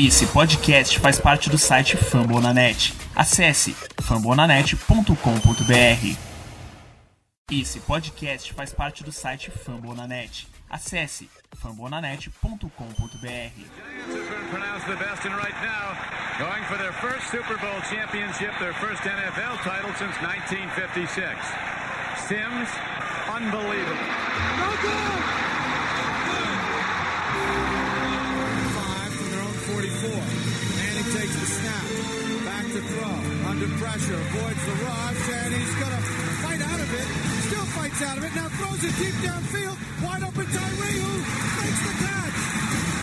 Esse podcast faz parte do site Fambonanet. Acesse fambonanet.com.br. Esse podcast faz parte do site Fambonanet. Acesse fambonanet.com.br. the best and right now going for their first Super Bowl championship, their first NFL title since 1956. Sims, unbelievable. To throw. Under pressure. Avoids the rush. And he's going to fight out of it. Still fights out of it. Now throws it deep downfield. Wide open Tyree who makes the catch.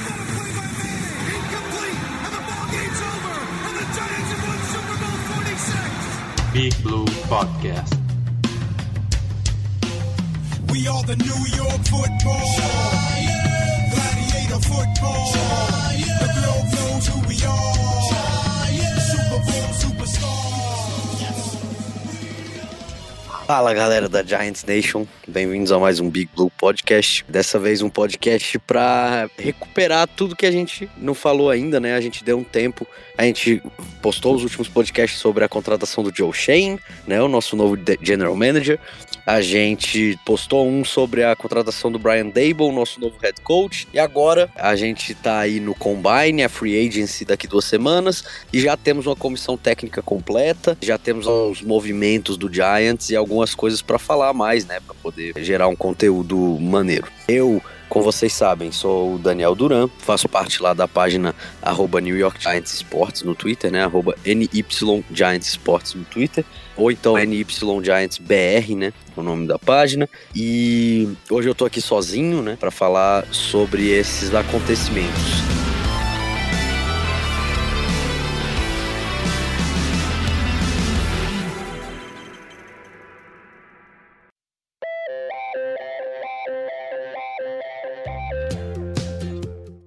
What a play by Manning. Incomplete. And the ball game's over. And the Giants have won Super Bowl 46. Big Blue Podcast. We are the New York football. Gladiator football. The globe knows who we are. Fala galera da Giants Nation, bem-vindos a mais um Big Blue Podcast. Dessa vez um podcast para recuperar tudo que a gente não falou ainda, né? A gente deu um tempo, a gente postou os últimos podcasts sobre a contratação do Joe Shane, né? O nosso novo General Manager. A gente postou um sobre a contratação do Brian Dable, nosso novo head coach. E agora a gente tá aí no Combine, a Free Agency daqui duas semanas, e já temos uma comissão técnica completa, já temos os movimentos do Giants e algumas coisas para falar mais, né, para poder gerar um conteúdo maneiro. Eu, como vocês sabem, sou o Daniel Duran, faço parte lá da página arroba New York Giants Sports no Twitter, né, arroba NY Giants Sports no Twitter, ou então NY Giants BR, né, o nome da página. E hoje eu tô aqui sozinho, né, para falar sobre esses acontecimentos.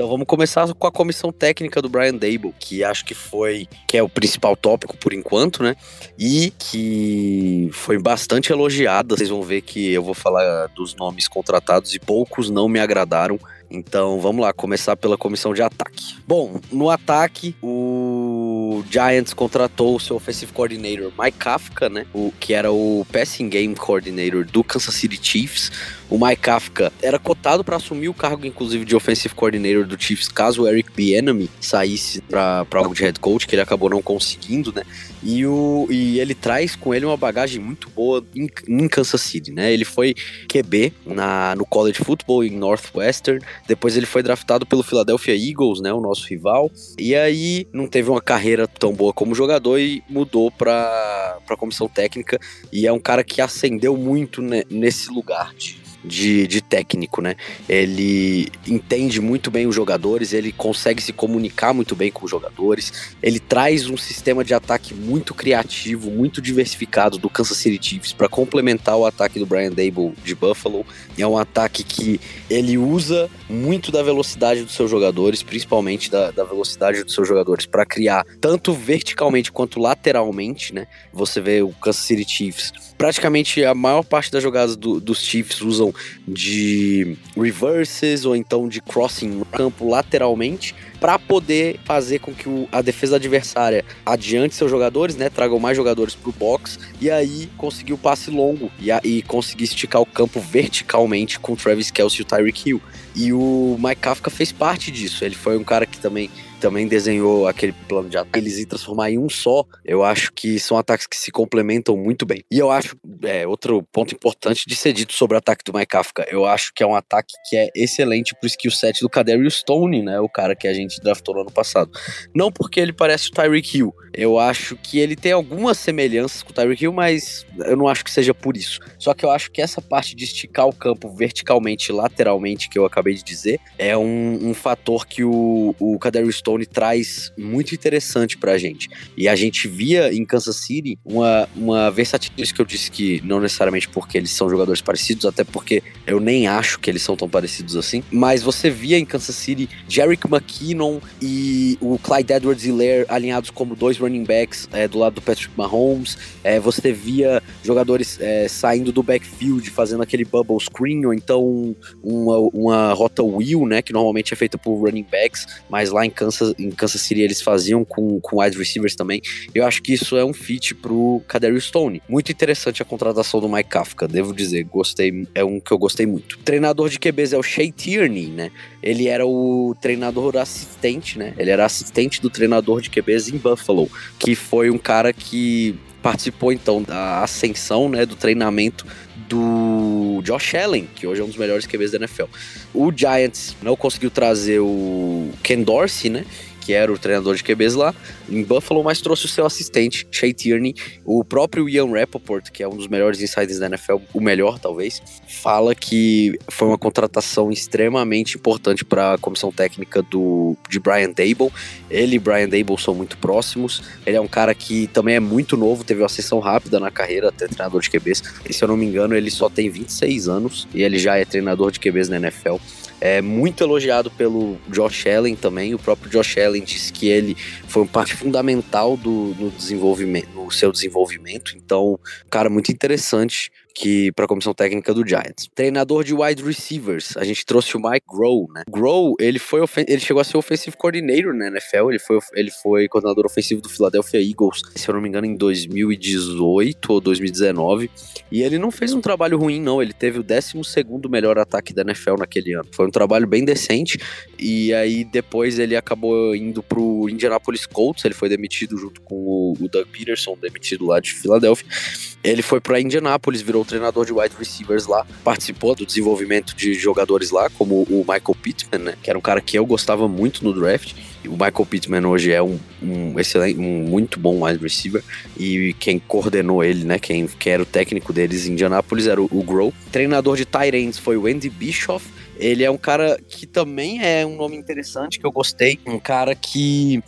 Vamos começar com a comissão técnica do Brian Dable, que acho que foi que é o principal tópico por enquanto, né? E que foi bastante elogiada. Vocês vão ver que eu vou falar dos nomes contratados e poucos não me agradaram. Então vamos lá, começar pela comissão de ataque. Bom, no ataque, o Giants contratou o seu offensive coordinator Mike Kafka, né? O que era o passing game coordinator do Kansas City Chiefs. O Mike Kafka era cotado para assumir o cargo, inclusive, de offensive coordinator do Chiefs, caso o Eric Bieniemy saísse para algo de head coach, que ele acabou não conseguindo, né? E, o, e ele traz com ele uma bagagem muito boa em, em Kansas City, né? Ele foi QB na, no college football em Northwestern, depois ele foi draftado pelo Philadelphia Eagles, né? O nosso rival, e aí não teve uma carreira tão boa como jogador e mudou para comissão técnica, e é um cara que ascendeu muito né, nesse lugar de, de, de técnico, né? Ele entende muito bem os jogadores, ele consegue se comunicar muito bem com os jogadores, ele traz um sistema de ataque muito criativo, muito diversificado do Kansas City Chiefs para complementar o ataque do Brian Dable de Buffalo. É um ataque que ele usa muito da velocidade dos seus jogadores, principalmente da, da velocidade dos seus jogadores, para criar tanto verticalmente quanto lateralmente, né? Você vê o Kansas City Chiefs, praticamente a maior parte das jogadas do- dos Chiefs usam de reverses ou então de crossing campo lateralmente para poder fazer com que o- a defesa adversária adiante seus jogadores, né, tragam mais jogadores pro box e aí conseguir o passe longo e, a- e conseguir esticar o campo verticalmente com o Travis Kelce e o Tyreek Hill. E o Mike Kafka fez parte disso. Ele foi um cara que também também desenhou aquele plano de ataque, eles iam transformar em um só. Eu acho que são ataques que se complementam muito bem. E eu acho, é, outro ponto importante de ser dito sobre o ataque do Mike Kafka, eu acho que é um ataque que é excelente pro skill set do Kadarius Stone, né, o cara que a gente draftou no ano passado. Não porque ele parece o Tyreek Hill, eu acho que ele tem algumas semelhanças com o Tyreek Hill, mas eu não acho que seja por isso. Só que eu acho que essa parte de esticar o campo verticalmente lateralmente, que eu acabei de dizer, é um, um fator que o, o Kadarius Stone traz muito interessante pra gente. E a gente via em Kansas City uma, uma versatilidade que eu disse que não necessariamente porque eles são jogadores parecidos, até porque eu nem acho que eles são tão parecidos assim, mas você via em Kansas City Jerick McKinnon e o Clyde Edwards-Helaire alinhados como dois running backs é, do lado do Patrick Mahomes, é, você via jogadores é, saindo do backfield, fazendo aquele bubble screen, ou então uma, uma rota wheel, né, que normalmente é feita por running backs, mas lá em Kansas, em Kansas City eles faziam com, com wide receivers também. Eu acho que isso é um fit pro Kadarius Stone. Muito interessante a contratação do Mike Kafka, devo dizer, gostei, é um que eu gostei muito. Treinador de QBs é o Shea Tierney, né? Ele era o treinador assistente, né? Ele era assistente do treinador de QBs em Buffalo, que foi um cara que participou então da ascensão, né, do treinamento do Josh Allen, que hoje é um dos melhores QBs da NFL. O Giants não conseguiu trazer o Ken Dorsey, né? Que era o treinador de QBs lá, em Buffalo, mas trouxe o seu assistente, Shea Tierney. O próprio Ian Rappaport, que é um dos melhores insiders da NFL, o melhor talvez, fala que foi uma contratação extremamente importante para a comissão técnica do, de Brian Dable. Ele e Brian Dable são muito próximos. Ele é um cara que também é muito novo, teve uma ascensão rápida na carreira, até treinador de QBs. E se eu não me engano, ele só tem 26 anos e ele já é treinador de QBs na NFL. É muito elogiado pelo Josh Allen também. O próprio Josh Allen disse que ele foi uma parte fundamental do no desenvolvimento, no seu desenvolvimento. Então, cara muito interessante que para a comissão técnica do Giants. Treinador de wide receivers, a gente trouxe o Mike Grohl, né? Grohl, ele foi ele chegou a ser offensive coordinator na NFL, ele foi ele foi coordenador ofensivo do Philadelphia Eagles, se eu não me engano em 2018 ou 2019, e ele não fez um trabalho ruim não, ele teve o 12º melhor ataque da NFL naquele ano. Foi um trabalho bem decente e aí depois ele acabou indo pro Indianapolis Colts, ele foi demitido junto com o, o Doug Peterson, demitido lá de Filadélfia. Ele foi para Indianapolis, virou treinador de wide receivers lá, participou do desenvolvimento de jogadores lá, como o Michael Pittman, né, que era um cara que eu gostava muito no draft. O Michael Pittman hoje é um, um excelente, um muito bom wide receiver e quem coordenou ele, né, quem, quem era o técnico deles em Indianapolis era o, o Grow. Treinador de ends foi o Andy Bischoff. Ele é um cara que também é um nome interessante que eu gostei, um cara que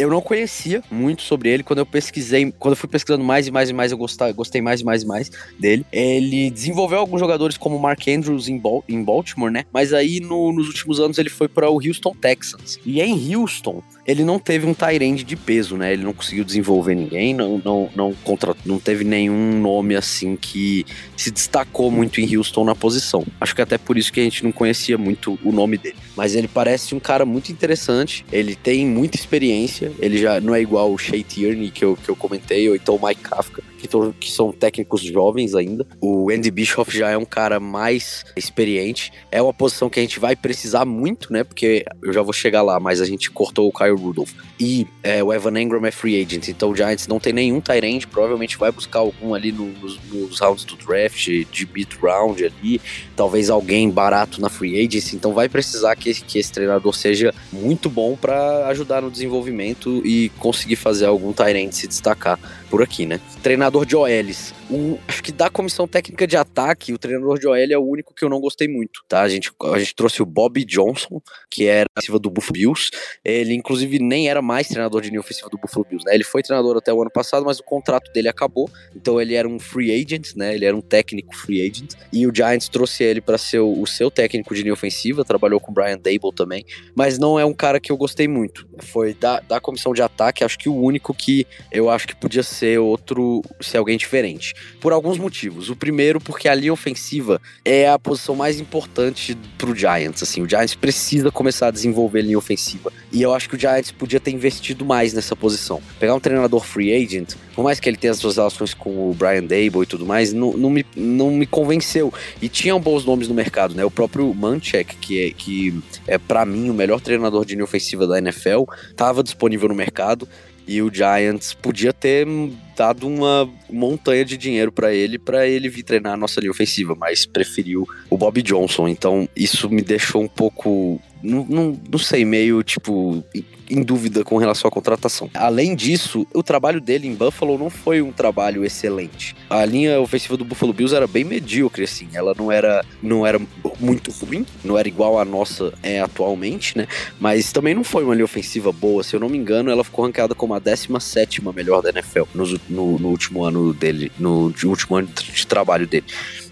eu não conhecia muito sobre ele. Quando eu pesquisei, quando eu fui pesquisando mais e mais e mais, eu gostei, gostei mais e mais e mais dele. Ele desenvolveu alguns jogadores como Mark Andrews em, em Baltimore, né? Mas aí no, nos últimos anos ele foi para o Houston Texans. E em Houston, ele não teve um Tyrande de peso, né? Ele não conseguiu desenvolver ninguém, não, não, não, contra, não teve nenhum nome assim que se destacou muito em Houston na posição. Acho que até por isso que a gente não conhecia muito o nome dele. Mas ele parece um cara muito interessante, ele tem muita experiência, ele já não é igual o Shea Tierney que eu, que eu comentei, ou então o Mike Kafka, que, que são técnicos jovens ainda. O Andy Bischoff já é um cara mais experiente. É uma posição que a gente vai precisar muito, né? Porque eu já vou chegar lá, mas a gente cortou o Kyle Rudolph. E é, o Evan Engram é free agent, então o Giants não tem nenhum Tyrande, provavelmente vai buscar algum ali no, nos, nos, rounds do draft, de mid round ali, talvez alguém barato na free agency, então vai precisar que, que esse treinador seja muito bom para ajudar no desenvolvimento e conseguir fazer algum Tyrande se destacar por aqui, né? Treinador de OLs. O, acho que da comissão técnica de ataque, o treinador de OL é o único que eu não gostei muito, tá? A gente, a gente trouxe o Bob Johnson, que era ofensiva do Buffalo Bills. Ele, inclusive, nem era mais treinador de linha ofensiva do Buffalo Bills, né? Ele foi treinador até o ano passado, mas o contrato dele acabou. Então ele era um free agent, né? Ele era um técnico free agent. E o Giants trouxe ele para ser o, o, seu técnico de linha ofensiva, trabalhou com o Brian Dable também. Mas não é um cara que eu gostei muito. Foi da, da comissão de ataque, acho que o único que eu acho que podia ser outro, ser alguém diferente por alguns motivos. O primeiro, porque a linha ofensiva é a posição mais importante pro Giants. Assim, o Giants precisa começar a desenvolver linha ofensiva. E eu acho que o Giants podia ter investido mais nessa posição. Pegar um treinador free agent, por mais que ele tenha as suas relações com o Brian Dable e tudo mais, não, não, me, não me convenceu. E tinham bons nomes no mercado, né? O próprio Manchek, que é, que é para mim o melhor treinador de linha ofensiva da NFL, estava disponível no mercado. E o Giants podia ter dado uma montanha de dinheiro para ele, para ele vir treinar a nossa linha ofensiva, mas preferiu o Bob Johnson. Então isso me deixou um pouco não, não, não sei, meio tipo em dúvida com relação à contratação. Além disso, o trabalho dele em Buffalo não foi um trabalho excelente. A linha ofensiva do Buffalo Bills era bem medíocre, assim. Ela não era, não era muito ruim, não era igual a nossa é atualmente, né? Mas também não foi uma linha ofensiva boa. Se eu não me engano, ela ficou ranqueada como a 17 melhor da NFL no, no, no último ano dele, no último ano de trabalho dele.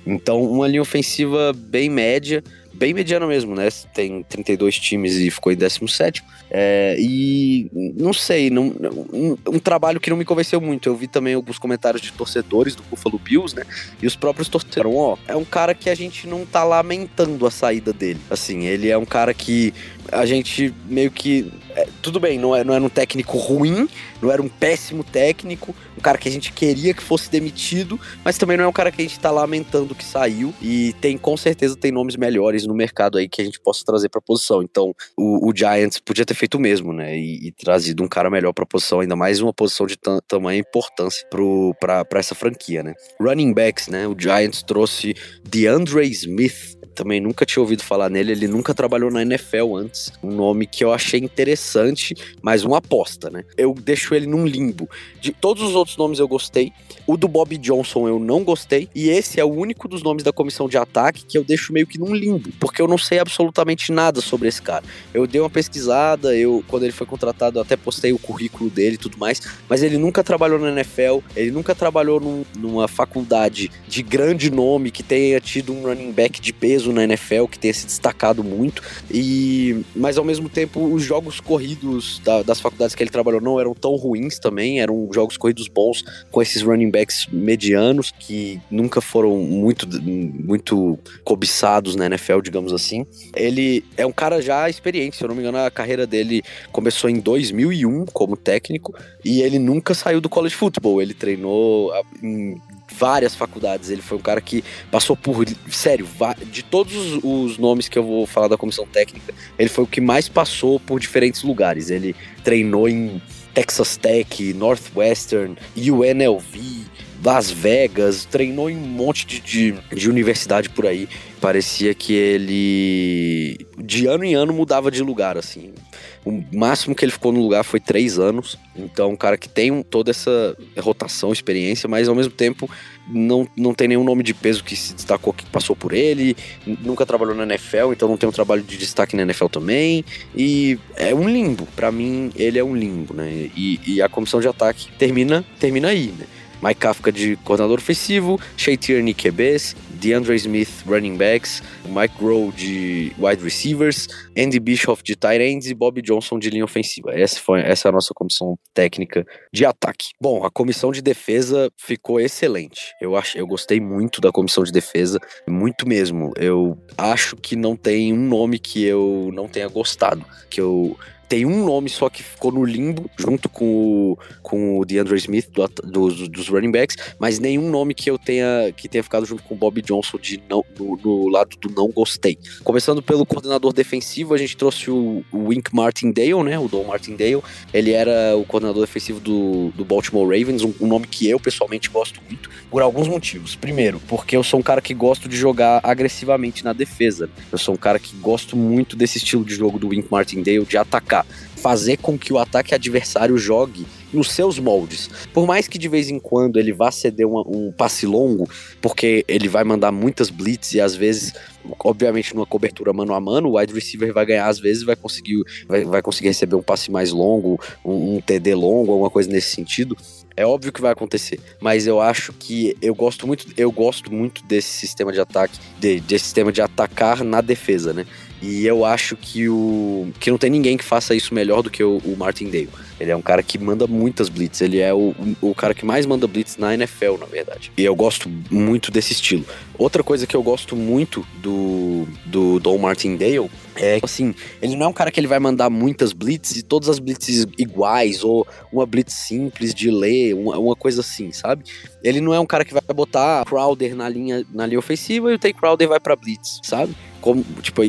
Então, uma linha ofensiva bem média, bem mediana mesmo, né? Tem 32 times e ficou em 17. É, e não sei, não, um, um, trabalho que não me convenceu muito. Eu vi também alguns comentários de torcedores do Buffalo Bills, né? E os próprios torcedores, ó, é um cara que a gente não tá lamentando a saída dele. Assim, ele é um cara que a gente meio que. É, tudo bem, não, é, não era um técnico ruim, não era um péssimo técnico, um cara que a gente queria que fosse demitido, mas também não é um cara que a gente tá lamentando que saiu. E tem, com certeza, tem nomes melhores no mercado aí que a gente possa trazer pra posição. Então, o, o Giants podia ter feito o mesmo, né? E, e trazido um cara melhor pra posição, ainda mais uma posição de tamanha importância pro, pra, pra essa franquia, né? Running backs, né? O Giants trouxe DeAndre Smith também nunca tinha ouvido falar nele, ele nunca trabalhou na NFL antes. Um nome que eu achei interessante, mas uma aposta, né? Eu deixo ele num limbo. De todos os outros nomes eu gostei, o do Bob Johnson eu não gostei, e esse é o único dos nomes da comissão de ataque que eu deixo meio que num limbo, porque eu não sei absolutamente nada sobre esse cara. Eu dei uma pesquisada, eu quando ele foi contratado, até postei o currículo dele e tudo mais, mas ele nunca trabalhou na NFL, ele nunca trabalhou num, numa faculdade de grande nome que tenha tido um running back de peso na NFL que tenha se destacado muito. E mas ao mesmo tempo os jogos corridos da, das faculdades que ele trabalhou não eram tão ruins também, eram jogos corridos bons com esses running backs medianos que nunca foram muito muito cobiçados na NFL, digamos assim. Ele é um cara já experiente, se eu não me engano, a carreira dele começou em 2001 como técnico e ele nunca saiu do college football. Ele treinou em várias faculdades. Ele foi um cara que passou por, sério, de todos os, os, nomes que eu vou falar da comissão técnica, ele foi o que mais passou por diferentes lugares. Ele treinou em Texas Tech, Northwestern, UNLV, Las Vegas, treinou em um monte de, de, de, universidade por aí. Parecia que ele de ano em ano mudava de lugar, assim. O máximo que ele ficou no lugar foi três anos. Então, um cara que tem toda essa rotação, experiência, mas ao mesmo tempo não, não tem nenhum nome de peso que se destacou que passou por ele. Nunca trabalhou na NFL, então não tem um trabalho de destaque na NFL também. E é um limbo. para mim, ele é um limbo, né? E, e a comissão de ataque termina, termina aí, né? Mike Kafka de coordenador ofensivo, Shea Tierney QBs, DeAndre Smith running backs, Mike Rowe de wide receivers, Andy Bischoff de tight ends e Bob Johnson de linha ofensiva. Essa foi essa é a nossa comissão técnica de ataque. Bom, a comissão de defesa ficou excelente. Eu acho, eu gostei muito da comissão de defesa, muito mesmo. Eu acho que não tem um nome que eu não tenha gostado, que eu tem um nome só que ficou no limbo, junto com o, com o DeAndre Smith do, do, dos running backs, mas nenhum nome que eu tenha que tenha ficado junto com o Bob Johnson de não, no, no lado do não gostei. Começando pelo coordenador defensivo, a gente trouxe o, o Wink Martindale, né? O Don Martindale. Ele era o coordenador defensivo do, do Baltimore Ravens, um, um nome que eu pessoalmente gosto muito, por alguns motivos. Primeiro, porque eu sou um cara que gosto de jogar agressivamente na defesa. Eu sou um cara que gosto muito desse estilo de jogo do Wink Martindale, de atacar fazer com que o ataque adversário jogue nos seus moldes. Por mais que de vez em quando ele vá ceder uma, um passe longo, porque ele vai mandar muitas blitz e às vezes, obviamente, numa cobertura mano a mano, o wide receiver vai ganhar, às vezes vai conseguir, vai, vai conseguir receber um passe mais longo, um, um TD longo, alguma coisa nesse sentido. É óbvio que vai acontecer, mas eu acho que eu gosto muito, eu gosto muito desse sistema de ataque, de, desse sistema de atacar na defesa, né? E eu acho que o que não tem ninguém que faça isso melhor do que o, o Martindale. Ele é um cara que manda muitas blitz. Ele é o, o cara que mais manda blitz na NFL, na verdade. E eu gosto muito desse estilo. Outra coisa que eu gosto muito do, do Don Martindale é assim, ele não é um cara que ele vai mandar muitas blitz e todas as blitzes iguais, ou uma blitz simples de ler, uma, uma coisa assim, sabe? Ele não é um cara que vai botar Crowder na linha, na linha ofensiva e o Tay Crowder vai pra blitz, sabe? Como, tipo,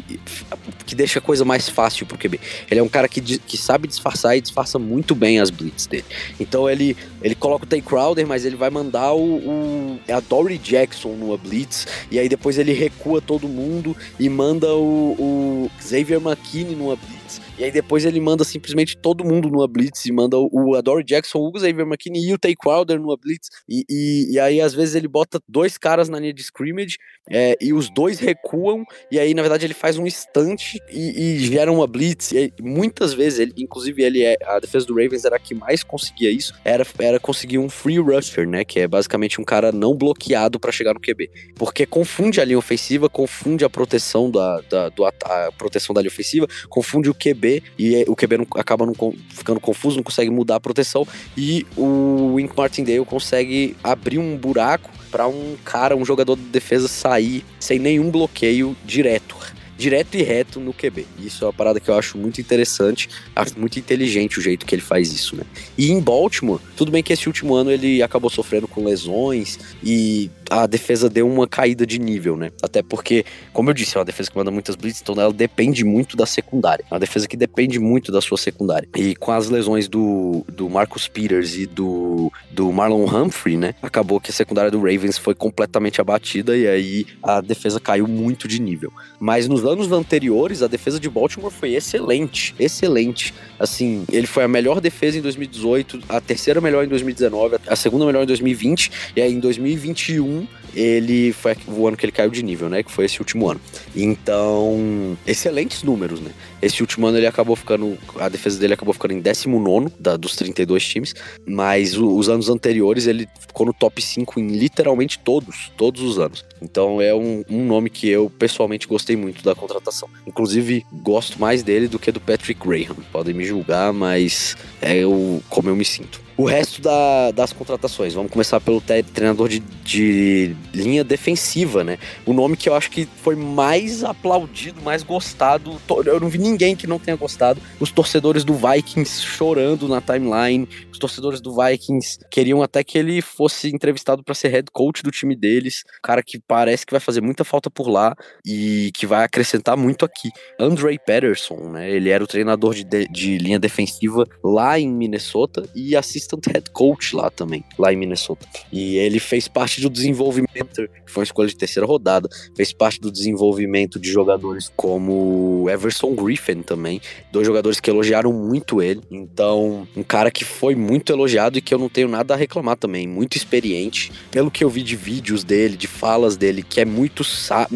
que deixa a coisa mais fácil pro QB. Ele é um cara que, que sabe disfarçar e disfarça muito bem as blitz dele. Então ele, ele coloca o Tay Crowder, mas ele vai mandar o, o é a Dory Jackson numa blitz, e aí depois ele recua todo mundo e manda o, o Xavier McKinney numa blitz. E aí depois ele manda simplesmente todo mundo numa blitz e manda o Adore Jackson, o Xavier McKinney e o Tay Crowder numa blitz. E, e, e, aí às vezes ele bota dois caras na linha de scrimmage é, e os dois recuam e aí na verdade ele faz um instante e, e gera uma blitz. E muitas vezes, ele, inclusive ele é, a defesa do Ravens era a que mais conseguia isso, era, era conseguir um free rusher, né, que é basicamente um cara não bloqueado para chegar no QB. Porque confunde a linha ofensiva, confunde a proteção da, da do, a proteção da linha ofensiva, confunde o QB e é, o QB não, acaba não, ficando confuso, não consegue mudar a proteção e o Wink Martindale consegue abrir um buraco para um cara, um jogador de defesa sair sem nenhum bloqueio direto direto e reto no QB. Isso é uma parada que eu acho muito interessante, acho muito inteligente o jeito que ele faz isso, né? E em Baltimore, tudo bem que esse último ano ele acabou sofrendo com lesões e a defesa deu uma caída de nível, né? Até porque, como eu disse, é uma defesa que manda muitas blitz, então ela depende muito da secundária. É uma defesa que depende muito da sua secundária. E com as lesões do, do Marcus Peters e do, do Marlon Humphrey, né? Acabou que a secundária do Ravens foi completamente abatida e aí a defesa caiu muito de nível. Mas nos anos anteriores, a defesa de Baltimore foi excelente, excelente. Assim, ele foi a melhor defesa em 2018, a terceira melhor em 2019, a segunda melhor em 2020 e aí em 2021 ele foi o ano que ele caiu de nível, né? Que foi esse último ano. Então, excelentes números, né? Esse último ano ele acabou ficando. A defesa dele acabou ficando em 19 da, dos 32 times. Mas o, os anos anteriores ele ficou no top 5 em literalmente todos, todos os anos. Então é um, um nome que eu pessoalmente gostei muito da contratação. Inclusive, gosto mais dele do que do Patrick Graham. Podem me julgar, mas é eu, como eu me sinto. O resto da, das contratações, vamos começar pelo treinador de, de, linha defensiva, né? O nome que eu acho que foi mais aplaudido, mais gostado. Eu não vi ninguém que não tenha gostado. Os torcedores do Vikings chorando na timeline, os torcedores do Vikings queriam até que ele fosse entrevistado para ser head coach do time deles. Cara que parece que vai fazer muita falta por lá e que vai acrescentar muito aqui. Andre Patterson, né? Ele era o treinador de, de, de linha defensiva lá em Minnesota e assistant head coach lá também, lá em Minnesota. E ele fez parte do desenvolvimento, que foi uma escolha de terceira rodada, fez parte do desenvolvimento de jogadores como Everson Griffin também, dois jogadores que elogiaram muito ele. Então, um cara que foi muito elogiado e que eu não tenho nada a reclamar também. Muito experiente. Pelo que eu vi de vídeos dele, de falas dele, que é muito.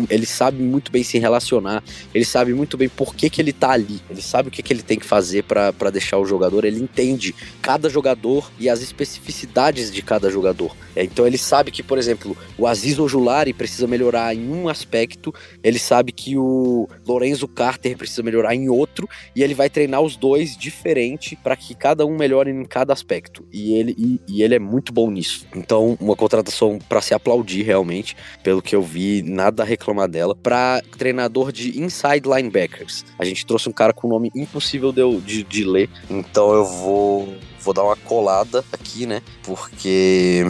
Ele sabe muito bem se relacionar. Ele sabe muito bem por que, que ele tá ali. Ele sabe o que, que ele tem que fazer para deixar o jogador. Ele entende cada jogador e as especificidades de cada jogador. É, então ele sabe que, por exemplo, o Aziz Ojulari precisa melhorar em um aspecto, ele sabe que o Lorenzo Carter precisa melhorar em outro, e ele vai treinar os dois diferente para que cada um melhore em cada aspecto. E ele, e, e ele é muito bom nisso. Então, uma contratação para se aplaudir realmente, pelo que eu vi, nada a reclamar dela. Para treinador de inside linebackers, a gente trouxe um cara com um nome impossível de, de, de ler, então eu vou vou dar uma colada aqui, né? Porque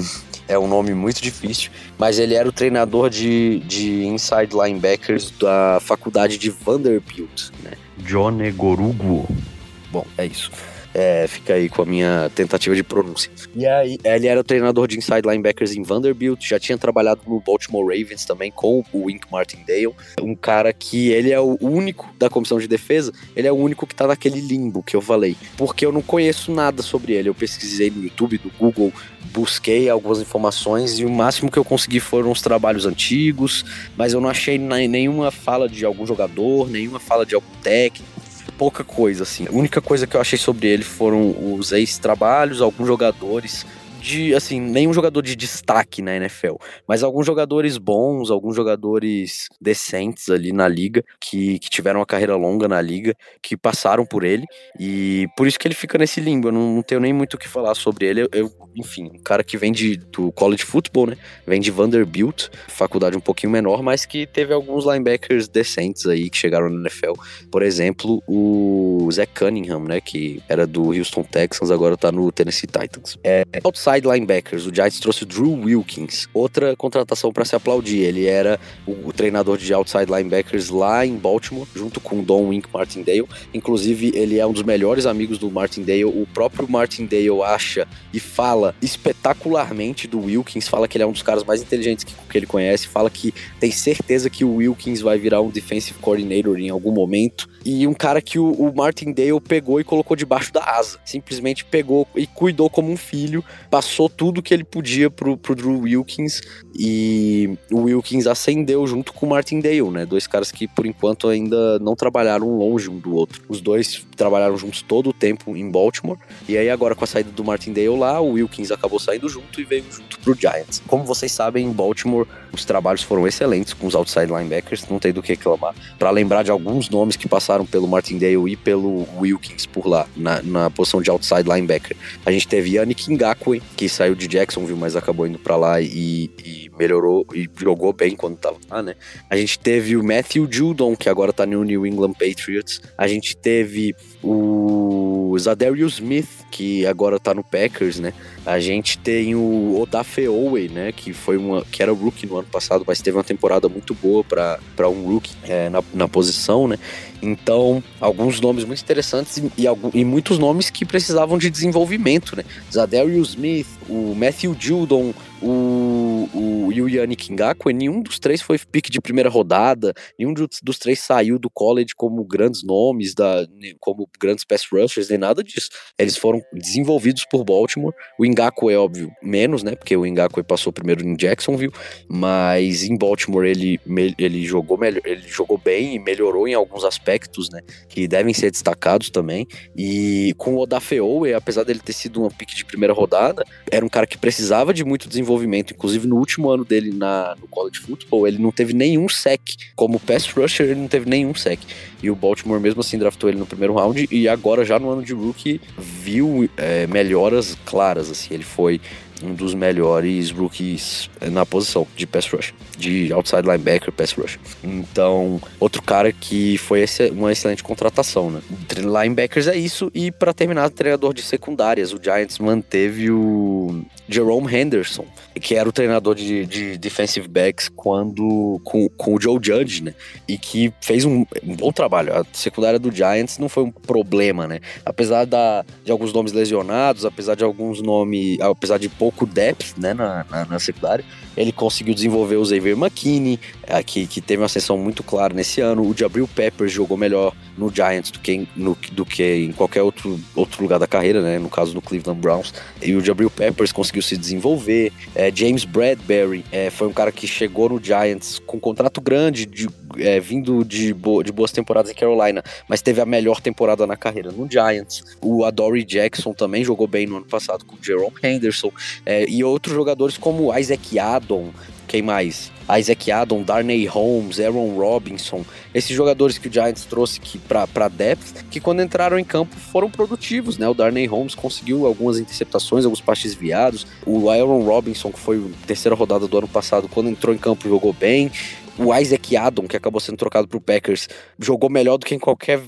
é um nome muito difícil, mas ele era o treinador de, de inside linebackers da faculdade de Vanderbilt, né? John Gorugo. Bom, é isso. É, fica aí com a minha tentativa de pronúncia. E aí, ele era o treinador de inside linebackers em Vanderbilt, já tinha trabalhado no Baltimore Ravens também com o Wink Martindale. Um cara que ele é o único da comissão de defesa, ele é o único que tá naquele limbo que eu falei. Porque eu não conheço nada sobre ele. Eu pesquisei no YouTube, no Google, busquei algumas informações e o máximo que eu consegui foram os trabalhos antigos, mas eu não achei nenhuma fala de algum jogador, nenhuma fala de algum técnico pouca coisa, assim. A única coisa que eu achei sobre ele foram os ex-trabalhos, alguns jogadores de, assim, nenhum jogador de destaque na NFL, mas alguns jogadores bons, alguns jogadores decentes ali na liga, que, que tiveram uma carreira longa na liga, que passaram por ele, e por isso que ele fica nesse limbo. Eu não, não tenho nem muito o que falar sobre ele. Eu, eu, enfim, um cara que vem de, do college football, né? Vem de Vanderbilt, faculdade um pouquinho menor, mas que teve alguns linebackers decentes aí que chegaram na NFL. Por exemplo, o Zach Cunningham, né? Que era do Houston Texans, agora tá no Tennessee Titans. É outside outside linebackers, o Giants trouxe o Drew Wilkins, outra contratação para se aplaudir. Ele era o, o, treinador de outside linebackers lá em Baltimore, junto com o Don Wink Martindale. Inclusive, ele é um dos melhores amigos do Martindale. O próprio Martindale acha e fala espetacularmente do Wilkins, fala que ele é um dos caras mais inteligentes que, que ele conhece, fala que tem certeza que o Wilkins vai virar um defensive coordinator em algum momento. E um cara que o, o Martindale pegou e colocou debaixo da asa. Simplesmente pegou e cuidou como um filho, passou tudo que ele podia pro, pro Drew Wilkins e o Wilkins ascendeu junto com o Martindale, né? Dois caras que por enquanto ainda não trabalharam longe um do outro. Os dois trabalharam juntos todo o tempo em Baltimore. E aí agora com a saída do Martindale lá, o Wilkins acabou saindo junto e veio junto pro Giants. Como vocês sabem, em Baltimore os trabalhos foram excelentes com os outside linebackers, não tem do que reclamar. Para lembrar de alguns nomes que passaram pelo Martindale e pelo Wilkins por lá, na, na posição de outside linebacker. A gente teve Yannick Ngakwe, que saiu de Jacksonville, mas acabou indo para lá e, e, melhorou e jogou bem quando tava lá, né? A gente teve o Matthew Judon, que agora tá no New England Patriots. A gente teve o Zadarius Smith, que agora tá no Packers, né? A gente tem o Odafe Owe, né? Que foi uma. que era o rookie no ano passado, mas teve uma temporada muito boa para um rookie é, na, na posição, né? Então, alguns nomes muito interessantes e, e, e, muitos nomes que precisavam de desenvolvimento, né? Zadarius Smith, o Matthew Judon, o, o, e o Yannick Ngakwe, nenhum dos três foi pick de primeira rodada, nenhum dos, dos, três saiu do college como grandes nomes, da, como grandes pass rushers, nem nada disso. Eles foram desenvolvidos por Baltimore. O Ngakwe é óbvio, menos, né? Porque o Ngakwe passou primeiro em Jacksonville, mas em Baltimore ele, ele, jogou, melhor, ele jogou bem e melhorou em alguns aspectos, né? Que devem ser destacados também. E com o Odafeoe, apesar dele ter sido uma pick de primeira rodada, era um cara que precisava de muito desenvolvimento desenvolvimento. Inclusive, no último ano dele na, no college football, ele não teve nenhum sec. Como pass rusher, ele não teve nenhum sec. E o Baltimore, mesmo assim, draftou ele no primeiro round. E agora, já no ano de rookie, viu é, melhoras claras. Assim, ele foi um dos melhores rookies na posição de pass rush, de outside linebacker, pass rush. Então, outro cara que foi uma excelente contratação, né? Linebackers é isso e para terminar, treinador de secundárias, o Giants manteve o Jerome Henderson, que era o treinador de, de defensive backs quando com, com o Joe Judge, né? E que fez um, um, bom trabalho. A secundária do Giants não foi um problema, né? Apesar da, de alguns nomes lesionados, apesar de alguns nomes, apesar de pouco depth, né, na, na, na secundária, ele conseguiu desenvolver o Xavier McKinney, aqui, que teve uma ascensão muito clara nesse ano. O Jabril Peppers jogou melhor no Giants do que, em, no, do que em qualquer outro, outro lugar da carreira, né? No caso, no Cleveland Browns. E o Jabril Peppers conseguiu se desenvolver. É, James Bradbury é, foi um cara que chegou no Giants com um contrato grande, de, é, vindo de, bo de boas temporadas em Carolina, mas teve a melhor temporada na carreira no Giants. O Adoree Jackson também jogou bem no ano passado com o Jerome Henderson. É, e outros jogadores como Isaac Adon, quem mais? Isaac Adon, Darnay Holmes, Aaron Robinson, esses jogadores que o Giants trouxe que para depth, que quando entraram em campo foram produtivos, né? O Darnay Holmes conseguiu algumas interceptações, alguns passes viados. O Aaron Robinson, que foi terceira rodada do ano passado, quando entrou em campo jogou bem. O Isaac Adon, que acabou sendo trocado para o Packers, jogou melhor do que em qualquer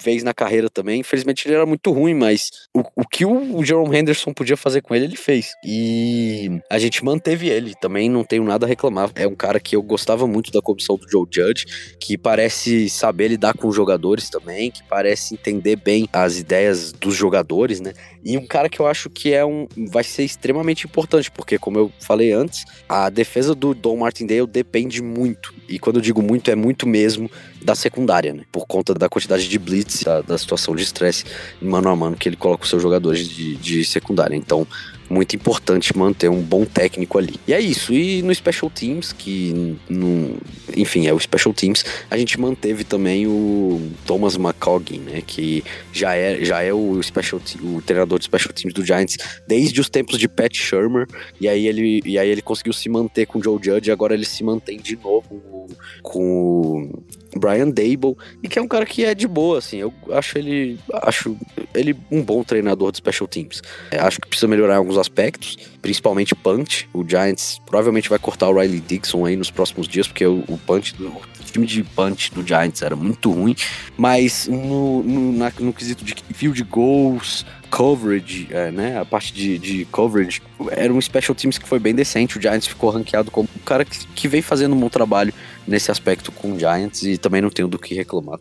fez na carreira também. Infelizmente ele era muito ruim, mas o, o que o Jerome Henderson podia fazer com ele, ele fez. E a gente manteve ele. Também não tenho nada a reclamar. É um cara que eu gostava muito da comissão do Joe Judge, que parece saber lidar com os jogadores também, que parece entender bem as ideias dos jogadores, né? E um cara que eu acho que é um vai ser extremamente importante, porque como eu falei antes, a defesa do Don Martindale depende muito. E quando eu digo muito, é muito mesmo da secundária, né? Por conta da quantidade de blitz, da, da situação de estresse mano a mano que ele coloca os seus jogadores de, de secundária. Então, muito importante manter um bom técnico ali. E é isso. E no Special Teams, que no, enfim, é o Special Teams, a gente manteve também o Thomas McCoggin, né? Que já é, já é o, special, o treinador de Special Teams do Giants desde os tempos de Pat Shermer. E aí ele, e aí ele conseguiu se manter com o Joe Judge, agora ele se mantém de novo com, com Brian Dable, e que é um cara que é de boa, assim, eu acho ele acho ele um bom treinador de special teams. É, acho que precisa melhorar alguns aspectos, principalmente punch. O Giants provavelmente vai cortar o Riley Dixon aí nos próximos dias, porque o, o punch do time de punch do Giants era muito ruim, mas no, no, na, no quesito de field goals, coverage, é, né? A parte de, de, coverage era um special teams que foi bem decente. O Giants ficou ranqueado como um cara que, que vem fazendo um bom trabalho nesse aspecto com o Giants e também não tenho do que reclamar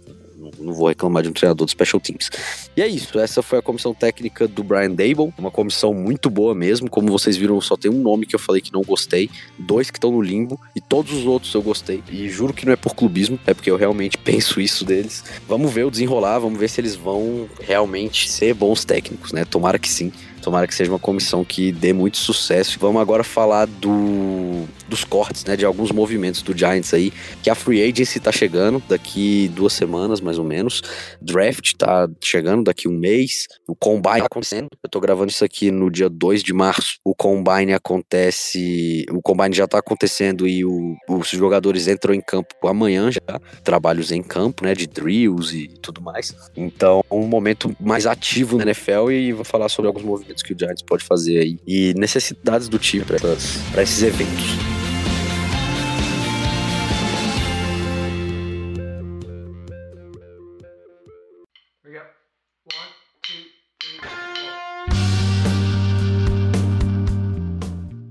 não vou reclamar de um treinador de special teams. E é isso, essa foi a comissão técnica do Brian Dable, uma comissão muito boa mesmo. Como vocês viram, só tem um nome que eu falei que não gostei, dois que estão no limbo e todos os outros eu gostei. E juro que não é por clubismo, é porque eu realmente penso isso deles. Vamos ver o desenrolar, vamos ver se eles vão realmente ser bons técnicos, né? Tomara que sim. Tomara que seja uma comissão que dê muito sucesso. Vamos agora falar do, dos cortes, né? De alguns movimentos do Giants aí. Que a Free Agency tá chegando daqui duas semanas, mais ou menos. Draft tá chegando daqui um mês. O Combine tá acontecendo. Eu tô gravando isso aqui no dia 2 de março. O Combine acontece. O Combine já tá acontecendo e o, os jogadores entram em campo amanhã já. Trabalhos em campo, né? De drills e tudo mais. Então, um momento mais ativo na NFL e vou falar sobre alguns movimentos que o Giants pode fazer aí e necessidades do time para esses eventos.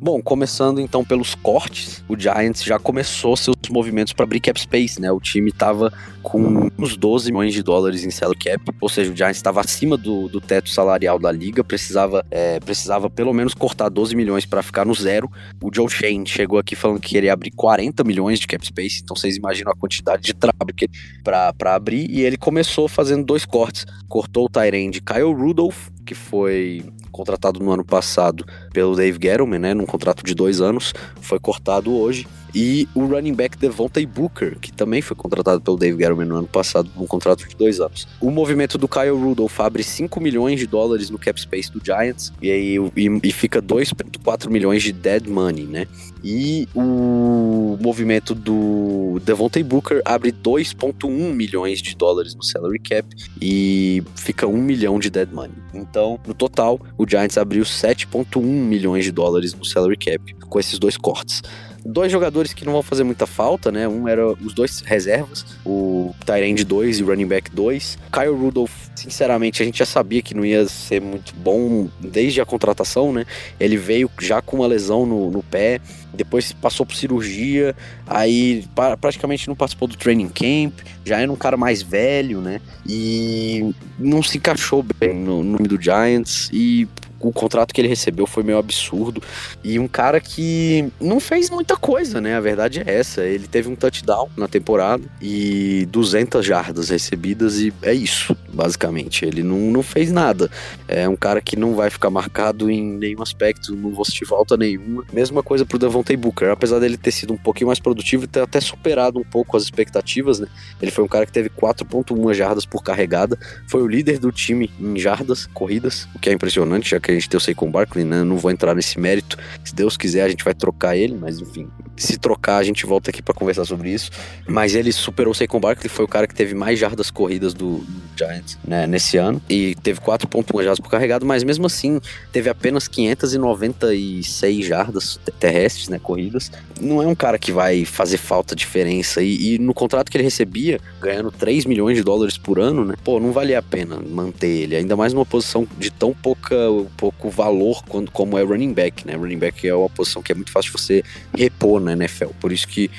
Bom, começando então pelos cortes, o Giants já começou seus movimentos para abrir cap space, né? O time estava com uns 12 milhões de dólares em salary cap, ou seja, o Giants estava acima do, do teto salarial da liga, precisava, é, precisava pelo menos cortar 12 milhões para ficar no zero. O Joe Shane chegou aqui falando que queria abrir 40 milhões de cap space, então vocês imaginam a quantidade de trabalho para abrir, e ele começou fazendo dois cortes. Cortou o Tyrande Kyle Rudolph, que foi contratado no ano passado pelo Dave Gettleman, né, num contrato de dois anos, foi cortado hoje. E o running back Devontae Booker, que também foi contratado pelo Dave Gettleman no ano passado num contrato de dois anos. O movimento do Kyle Rudolph abre 5 milhões de dólares no cap space do Giants e aí e, e fica 2,4 milhões de dead money, né? E o movimento do Devontae Booker abre 2,1 milhões de dólares no salary cap e fica 1 milhão de dead money. Então, no total, o Giants abriu 7,1 milhões de dólares no salary cap com esses dois cortes dois jogadores que não vão fazer muita falta, né? Um era os dois reservas, o Tyrande 2 e o running back 2. Kyle Rudolph, sinceramente, a gente já sabia que não ia ser muito bom desde a contratação, né? Ele veio já com uma lesão no, no pé, depois passou por cirurgia, aí praticamente não participou do training camp, já era um cara mais velho, né? E não se encaixou bem no nome do Giants e o contrato que ele recebeu foi meio absurdo. E um cara que não fez muita coisa, né? A verdade é essa. Ele teve um touchdown na temporada e 200 jardas recebidas, e é isso, basicamente. Ele não, não fez nada. É um cara que não vai ficar marcado em nenhum aspecto, não vou sentir falta nenhuma. Mesma coisa pro Devontae Booker, apesar dele ter sido um pouquinho mais produtivo e ter até superado um pouco as expectativas, né? Ele foi um cara que teve 4.1 jardas por carregada, foi o líder do time em jardas corridas, o que é impressionante, já que a gente tem o Saquon Barkley, né? Eu não vou entrar nesse mérito. Se Deus quiser, a gente vai trocar ele, mas enfim, se trocar, a gente volta aqui para conversar sobre isso. Mas ele superou o Saquon Barkley, foi o cara que teve mais jardas corridas do Giants 400 né, nesse ano e teve 4.1 jardas por carregado, mas mesmo assim teve apenas 596 jardas terrestres, né, corridas. Não é um cara que vai fazer falta diferença e, e no contrato que ele recebia, ganhando 3 milhões de dólares por ano, né, pô, não valia a pena manter ele, ainda mais numa posição de tão pouca, pouco valor quando, como é running back, né? Running back é uma posição que é muito fácil de você repor na NFL, por isso que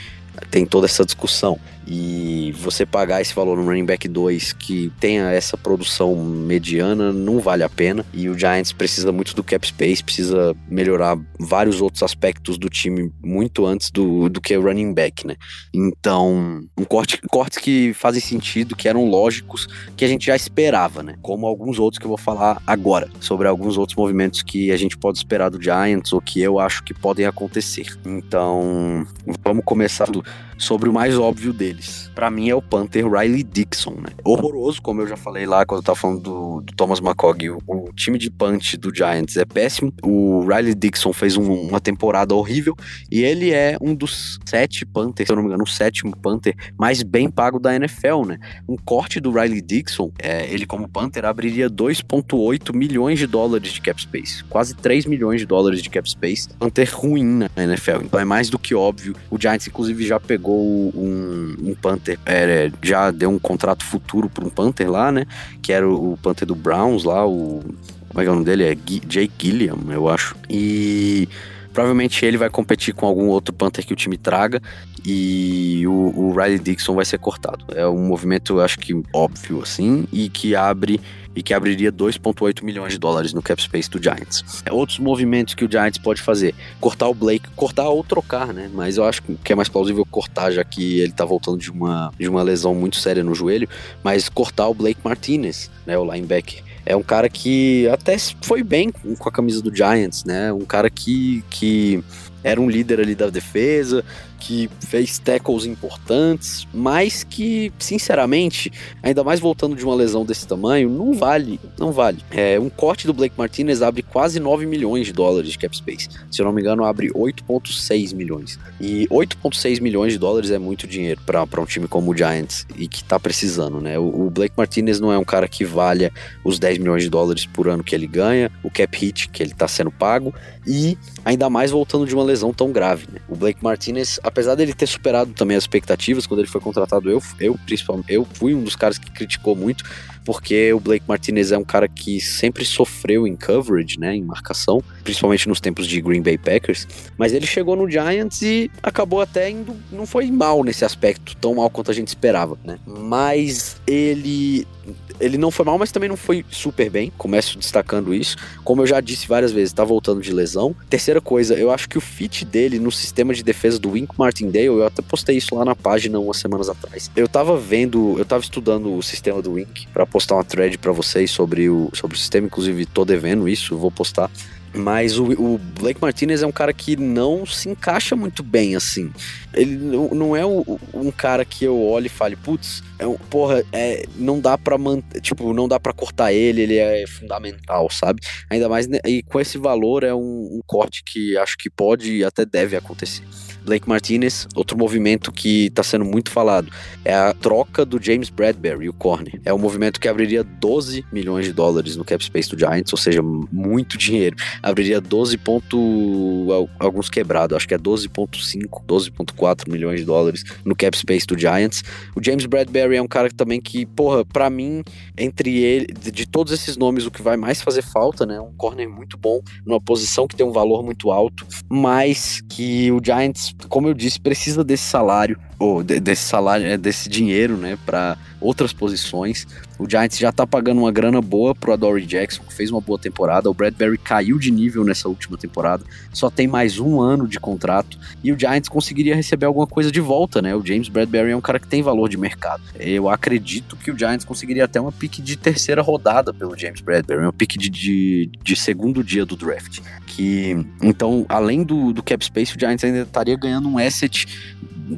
tem toda essa discussão. E você pagar esse valor no running back 2 que tenha essa produção mediana não vale a pena. E o Giants precisa muito do cap space, precisa melhorar vários outros aspectos do time muito antes do, do que running back, né? Então, um corte, cortes que fazem sentido, que eram lógicos, que a gente já esperava, né? Como alguns outros que eu vou falar agora, sobre alguns outros movimentos que a gente pode esperar do Giants ou que eu acho que podem acontecer. Então, vamos começar do sobre o mais óbvio deles. Para mim é o Panther Riley Dixon, né? Horroroso, como eu já falei lá quando eu tava falando do, do Thomas McCogg. O, o, time de punch do Giants é péssimo. O Riley Dixon fez um, uma temporada horrível e ele é um dos sete Panthers, se eu não me engano, o sétimo Panther mais bem pago da NFL, né? Um corte do Riley Dixon, é, ele como Panther, abriria 2,8 milhões de dólares de cap space. Quase 3 milhões de dólares de cap space. Panther ruim na NFL. Então é mais do que óbvio. O Giants, inclusive, já pegou um, um Panther, é, já deu um contrato futuro para um Panther lá, né? Que era o, o Panther do Browns lá, o. Como é que é o nome dele? É Jake Gilliam, eu acho. E provavelmente ele vai competir com algum outro Panther que o time traga e o, o Riley Dixon vai ser cortado. É um movimento, acho que óbvio assim, e que abre e que abriria 2,8 milhões de dólares no cap space do Giants. É, outros movimentos que o Giants pode fazer: cortar o Blake, cortar ou trocar, né? Mas eu acho que é mais plausível cortar, já que ele tá voltando de uma, de uma lesão muito séria no joelho. Mas cortar o Blake Martinez, né? O linebacker. É um cara que até foi bem com a camisa do Giants, né? Um cara que, que era um líder ali da defesa, que fez tackles importantes, mas que, sinceramente, ainda mais voltando de uma lesão desse tamanho, não vale, não vale. É, um corte do Blake Martinez abre quase 9 milhões de dólares de cap space. Se eu não me engano, abre 8,6 milhões. E 8,6 milhões de dólares é muito dinheiro para um time como o Giants e que tá precisando, né? O, o, Blake Martinez não é um cara que valha os 10 milhões de dólares por ano que ele ganha, o cap hit que ele tá sendo pago, e ainda mais voltando de uma lesão tão grave, né? O Blake Martinez, apesar dele ter superado também as expectativas quando ele foi contratado, eu, eu principalmente, eu fui um dos caras que criticou muito, porque o Blake Martinez é um cara que sempre sofreu em coverage, né, em marcação, principalmente nos tempos de Green Bay Packers, mas ele chegou no Giants e acabou até indo, não foi mal nesse aspecto, tão mal quanto a gente esperava, né? Mas ele ele não foi mal, mas também não foi super bem. Começo destacando isso. Como eu já disse várias vezes, tá voltando de lesão. Terceira coisa, eu acho que o fit dele no sistema de defesa do Wink Martindale, eu até postei isso lá na página umas semanas atrás. Eu tava vendo, eu tava estudando o sistema do Wink para postar uma thread para vocês sobre o, sobre o sistema, inclusive tô devendo isso, vou postar. Mas o, o, Blake Martinez é um cara que não se encaixa muito bem, assim. Ele não, é um, um cara que eu olhe e fale, putz, é um, porra, é, não dá pra manter, tipo, não dá para cortar ele, ele é fundamental, sabe? Ainda mais, né, e com esse valor é um, um corte que acho que pode e até deve acontecer. Blake Martinez, outro movimento que está sendo muito falado é a troca do James Bradbury, o corner. É um movimento que abriria 12 milhões de dólares no cap space do Giants, ou seja, muito dinheiro. Abriria 12 ponto alguns quebrados, acho que é 12.5, 12.4 milhões de dólares no cap space do Giants. O James Bradbury é um cara também que, porra, para mim, entre ele, de todos esses nomes, o que vai mais fazer falta, né? Um corner muito bom, numa posição que tem um valor muito alto, mas que o Giants como eu disse, precisa desse salário, ou de, desse salário, é, desse dinheiro, né, para outras posições. O Giants já tá pagando uma grana boa pro Adoree Jackson, que fez uma boa temporada. O Bradbury caiu de nível nessa última temporada, só tem mais um ano de contrato. E o Giants conseguiria receber alguma coisa de volta, né? O James Bradbury é um cara que tem valor de mercado. Eu acredito que o Giants conseguiria até uma pique de terceira rodada pelo James Bradbury, uma pique de, de, de segundo dia do draft. Que, então, além do, do cap space, o Giants ainda estaria ganhando um asset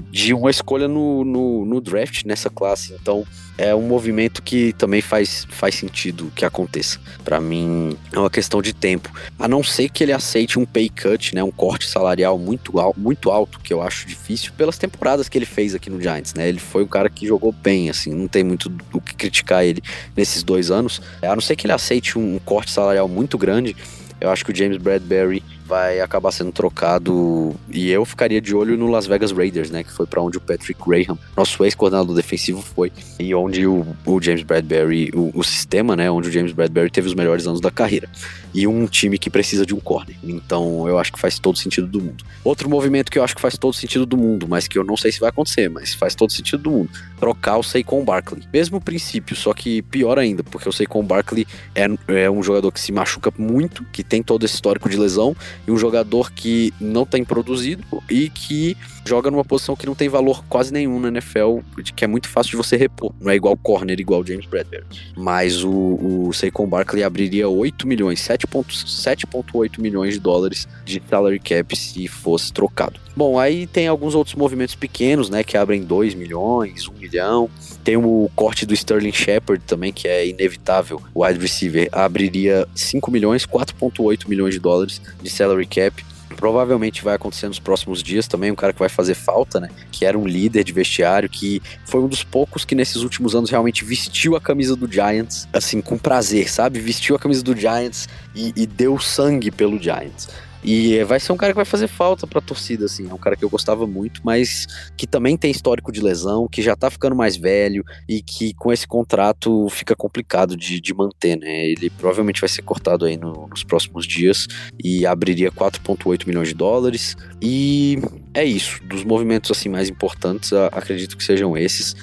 de uma escolha no, no, no, draft nessa classe. Então é um movimento que também faz, faz sentido que aconteça. Para mim é uma questão de tempo. A não ser que ele aceite um pay cut, né, um corte salarial muito, al muito alto, que eu acho difícil, pelas temporadas que ele fez aqui no Giants. Né? Ele foi um cara que jogou bem, assim, não tem muito o que criticar ele nesses dois anos. A não ser que ele aceite um corte salarial muito grande, eu acho que o James Bradbury vai acabar sendo trocado e eu ficaria de olho no Las Vegas Raiders, né, que foi para onde o Patrick Graham, nosso ex-coordenador defensivo, foi e onde o, o James Bradbury, o, o, sistema, né, onde o James Bradbury teve os melhores anos da carreira e um time que precisa de um corner. Então eu acho que faz todo sentido do mundo. Outro movimento que eu acho que faz todo sentido do mundo, mas que eu não sei se vai acontecer, mas faz todo sentido do mundo, trocar o Saquon Barkley. Mesmo princípio, só que pior ainda, porque o Saquon Barkley é, é um jogador que se machuca muito, que tem todo esse histórico de lesão e um jogador que não tem produzido e que joga numa posição que não tem valor quase nenhum na NFL, que é muito fácil de você repor. Não é igual corner, igual James Bradbury. Mas o, o Saquon Barkley abriria 8 milhões, 7,8 milhões de dólares de salary cap se fosse trocado. Bom, aí tem alguns outros movimentos pequenos, né, que abrem 2 milhões, 1 milhão. Tem o corte do Sterling Shepard também, que é inevitável. O wide receiver abriria 5 milhões, 4,8 milhões de dólares de salary cap provavelmente vai acontecer nos próximos dias também, um cara que vai fazer falta, né? Que era um líder de vestiário, que foi um dos poucos que nesses últimos anos realmente vestiu a camisa do Giants, assim, com prazer, sabe? Vestiu a camisa do Giants e, e deu sangue pelo Giants. E vai ser um cara que vai fazer falta pra torcida, assim. É um cara que eu gostava muito, mas que também tem histórico de lesão, que já tá ficando mais velho e que com esse contrato fica complicado de, de manter, né? Ele provavelmente vai ser cortado aí no, nos próximos dias e abriria 4,8 milhões de dólares. E é isso. Dos movimentos assim mais importantes, acredito que sejam esses.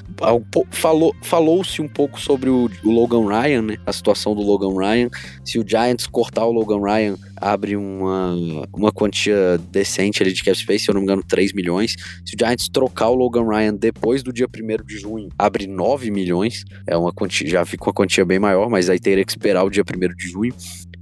Falou, falou-se um pouco sobre o, o Logan Ryan, né? A situação do Logan Ryan. Se o Giants cortar o Logan Ryan, abre uma, uma quantia decente ali de cap space, se eu não me engano, 3 milhões. Se o Giants trocar o Logan Ryan depois do dia 1 de junho, abre 9 milhões. É uma quantia, já fica uma quantia bem maior, mas aí teria que esperar o dia 1 de junho.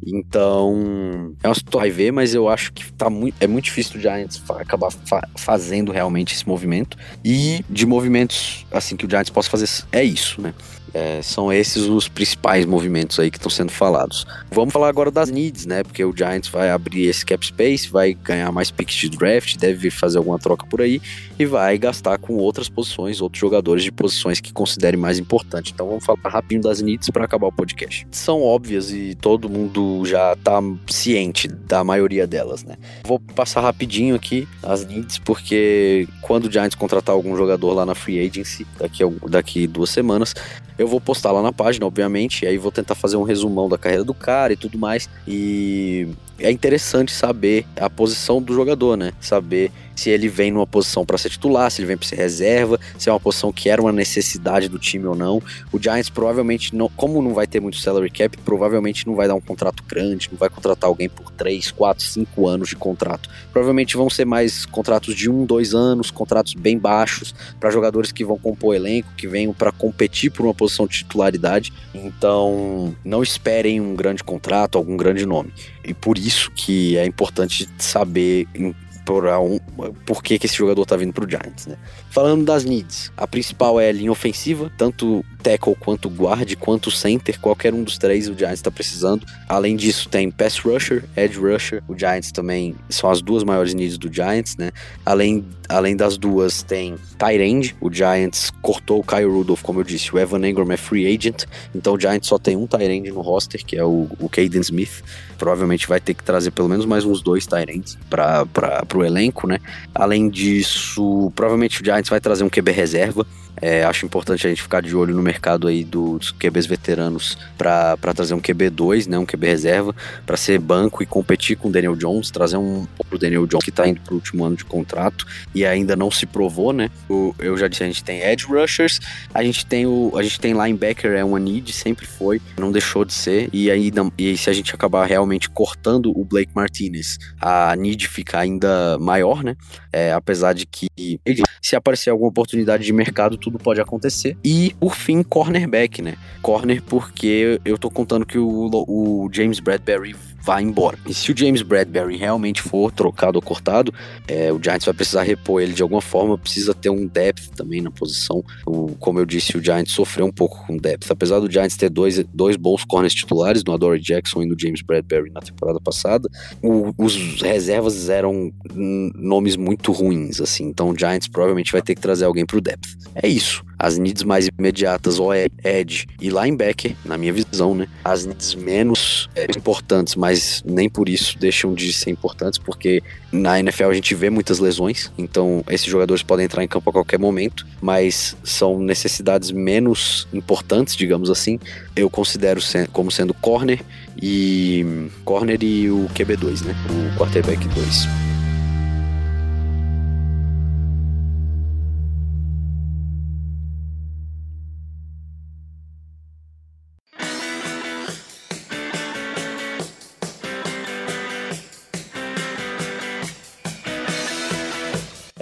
Então, é uma situação vai ver, mas eu acho que tá muito, é muito difícil o Giants acabar fa fazendo realmente esse movimento. E de movimentos assim que o Giants possa fazer é isso, né? É, são esses os principais movimentos aí que estão sendo falados. Vamos falar agora das needs, né? Porque o Giants vai abrir esse cap space, vai ganhar mais picks de draft, deve fazer alguma troca por aí e vai gastar com outras posições, outros jogadores de posições que considere mais importante. Então vamos falar rapidinho das needs para acabar o podcast. São óbvias e todo mundo já tá ciente da maioria delas, né? Vou passar rapidinho aqui as needs porque quando o Giants contratar algum jogador lá na free agency daqui daqui duas semanas, eu vou postar lá na página, obviamente, e aí vou tentar fazer um resumão da carreira do cara e tudo mais. E é interessante saber a posição do jogador, né? Saber se ele vem numa posição para ser titular, se ele vem para ser reserva, se é uma posição que era uma necessidade do time ou não. O Giants provavelmente, não, como não vai ter muito salary cap, provavelmente não vai dar um contrato grande, não vai contratar alguém por 3, 4, 5 anos de contrato. Provavelmente vão ser mais contratos de 1, 2 anos, contratos bem baixos para jogadores que vão compor elenco, que venham para competir por uma posição de titularidade. Então, não esperem um grande contrato, algum grande nome. E por isso que é importante saber por, um, por que, que esse jogador tá vindo pro Giants, né? Falando das needs, a principal é a linha ofensiva, tanto tackle quanto guard, quanto center, qualquer um dos três o Giants está precisando. Além disso, tem pass rusher, edge rusher, o Giants também são as duas maiores needs do Giants, né? Além, além das duas, tem tight end, o Giants cortou o Kyle Rudolph, como eu disse, o Evan Engram é free agent, então o Giants só tem um tight end no roster, que é o, o Caden Smith. Provavelmente vai ter que trazer pelo menos mais uns dois tight ends para o elenco, né? Além disso, provavelmente o Giants vai trazer um QB reserva. É, acho importante a gente ficar de olho no mercado aí dos QBs veteranos para trazer um QB2, né, um QB reserva, para ser banco e competir com o Daniel Jones, trazer um pro Daniel Jones que está indo para o último ano de contrato e ainda não se provou, né? O, eu já disse, a gente tem edge rushers, a gente tem o a gente tem linebacker é uma need, sempre foi, não deixou de ser e aí e se a gente acabar realmente cortando o Blake Martinez, a need fica ainda maior, né? É, apesar de que se aparecer alguma oportunidade de mercado tudo pode acontecer. E, por fim, cornerback, né? Corner porque eu tô contando que o, o James Bradbury vai embora. E se o James Bradbury realmente for trocado ou cortado, é, o Giants vai precisar repor ele de alguma forma, precisa ter um depth também na posição. O, como eu disse, o Giants sofreu um pouco com depth. Apesar do Giants ter dois, dois bons corners titulares, no Adore Jackson e no James Bradbury na temporada passada, o, os reservas eram nomes muito ruins, assim. Então o Giants provavelmente vai ter que trazer alguém pro depth. É isso. As needs mais imediatas, o edge e linebacker, na minha visão, né? As needs menos é, importantes, mas nem por isso deixam de ser importantes, porque na NFL a gente vê muitas lesões, então esses jogadores podem entrar em campo a qualquer momento, mas são necessidades menos importantes, digamos assim. Eu considero como sendo corner e corner e o QB2, né? O quarterback 2.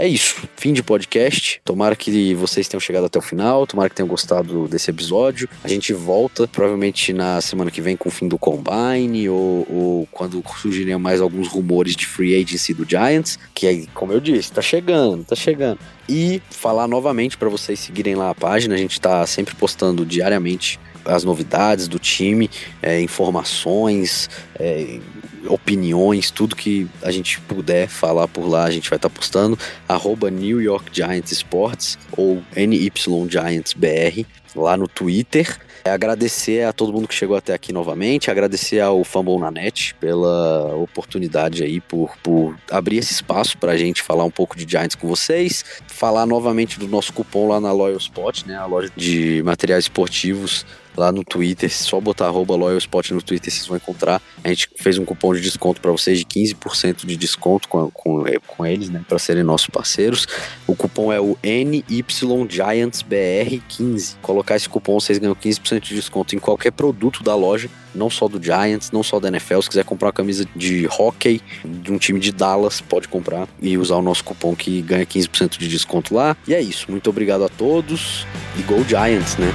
É isso. Fim de podcast. Tomara que vocês tenham chegado até o final. Tomara que tenham gostado desse episódio. A gente volta provavelmente na semana que vem com o fim do Combine ou, ou quando surgirem mais alguns rumores de free agency do Giants, que é, como eu disse, tá chegando, tá chegando. E falar novamente para vocês seguirem lá a página. A gente tá sempre postando diariamente as novidades do time, é, informações, é, opiniões, tudo que a gente puder falar por lá, a gente vai estar tá postando. Arroba New York Giants Sports ou NY Giants BR lá no Twitter. É agradecer a todo mundo que chegou até aqui novamente, agradecer ao Fumble na Net pela oportunidade aí, por, por abrir esse espaço para a gente falar um pouco de Giants com vocês, falar novamente do nosso cupom lá na Loyal Spot, né, a loja de materiais esportivos lá no Twitter, só botar arroba LoyalSpot no Twitter, vocês vão encontrar. A gente fez um cupom de desconto para vocês de 15% de desconto com, com, com eles, né, para serem nossos parceiros. O cupom é o NYGiantsBR15. Colocar esse cupom, vocês ganham 15% de desconto em qualquer produto da loja, não só do Giants, não só da NFL. Se quiser comprar uma camisa de hockey de um time de Dallas, pode comprar e usar o nosso cupom que ganha 15% de desconto lá. E é isso. Muito obrigado a todos e Go Giants, né?